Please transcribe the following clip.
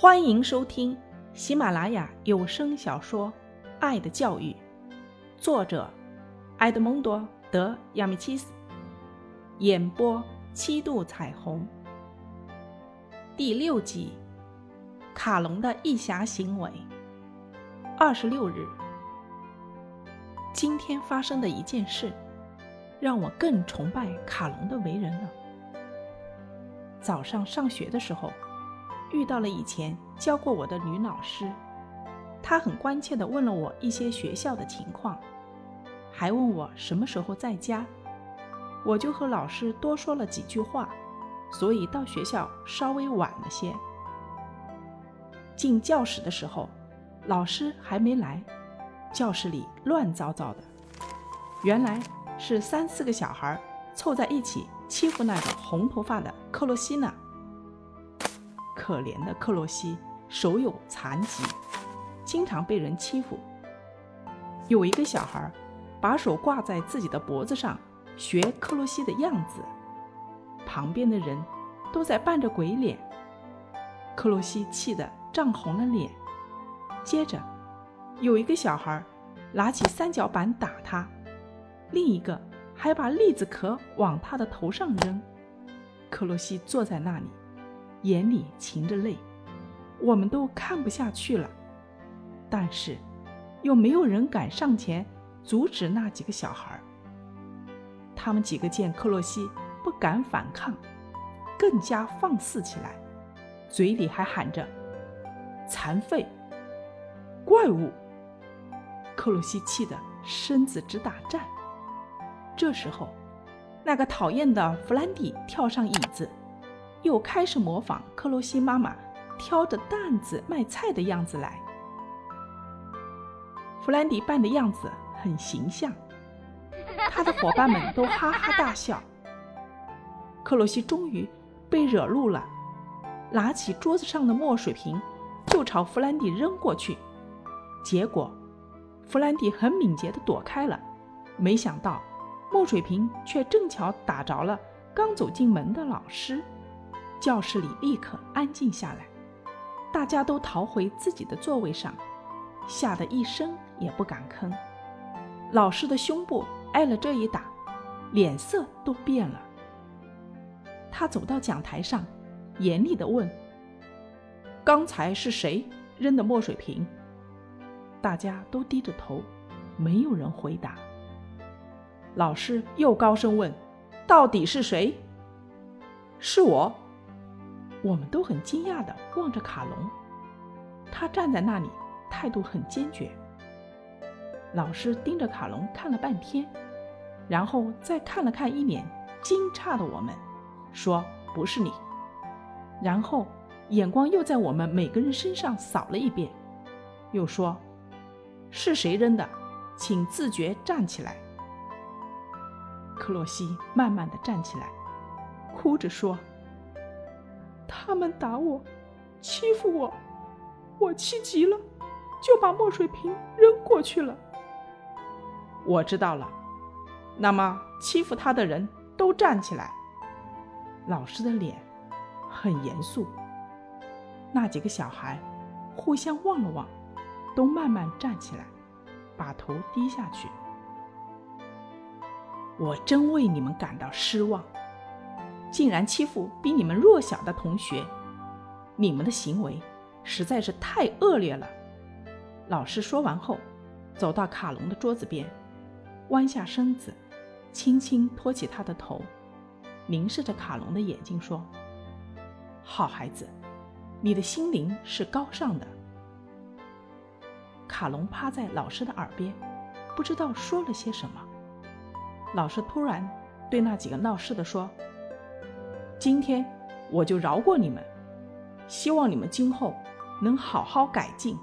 欢迎收听喜马拉雅有声小说《爱的教育》，作者埃德蒙多·德亚米契斯，演播七度彩虹。第六集：卡隆的异侠行为。二十六日，今天发生的一件事，让我更崇拜卡隆的为人了。早上上学的时候。遇到了以前教过我的女老师，她很关切地问了我一些学校的情况，还问我什么时候在家。我就和老师多说了几句话，所以到学校稍微晚了些。进教室的时候，老师还没来，教室里乱糟糟的，原来是三四个小孩凑在一起欺负那个红头发的克洛西娜。可怜的克洛西手有残疾，经常被人欺负。有一个小孩把手挂在自己的脖子上，学克洛西的样子。旁边的人都在扮着鬼脸。克洛西气得涨红了脸。接着，有一个小孩拿起三角板打他，另一个还把栗子壳往他的头上扔。克洛西坐在那里。眼里噙着泪，我们都看不下去了，但是又没有人敢上前阻止那几个小孩。他们几个见克洛西不敢反抗，更加放肆起来，嘴里还喊着“残废”“怪物”。克洛西气得身子直打颤。这时候，那个讨厌的弗兰迪跳上椅子。又开始模仿克洛西妈妈挑着担子卖菜的样子来。弗兰迪扮的样子很形象，他的伙伴们都哈哈大笑。克洛西终于被惹怒了，拿起桌子上的墨水瓶就朝弗兰迪扔过去，结果弗兰迪很敏捷地躲开了，没想到墨水瓶却正巧打着了刚走进门的老师。教室里立刻安静下来，大家都逃回自己的座位上，吓得一声也不敢吭。老师的胸部挨了这一打，脸色都变了。他走到讲台上，严厉地问：“刚才是谁扔的墨水瓶？”大家都低着头，没有人回答。老师又高声问：“到底是谁？”“是我。”我们都很惊讶地望着卡隆，他站在那里，态度很坚决。老师盯着卡隆看了半天，然后再看了看一脸惊诧的我们，说：“不是你。”然后眼光又在我们每个人身上扫了一遍，又说：“是谁扔的？请自觉站起来。”克洛西慢慢地站起来，哭着说。他们打我，欺负我，我气急了，就把墨水瓶扔过去了。我知道了，那么欺负他的人都站起来。老师的脸很严肃。那几个小孩互相望了望，都慢慢站起来，把头低下去。我真为你们感到失望。竟然欺负比你们弱小的同学，你们的行为实在是太恶劣了。老师说完后，走到卡隆的桌子边，弯下身子，轻轻托起他的头，凝视着卡隆的眼睛说：“好孩子，你的心灵是高尚的。”卡隆趴在老师的耳边，不知道说了些什么。老师突然对那几个闹事的说。今天我就饶过你们，希望你们今后能好好改进。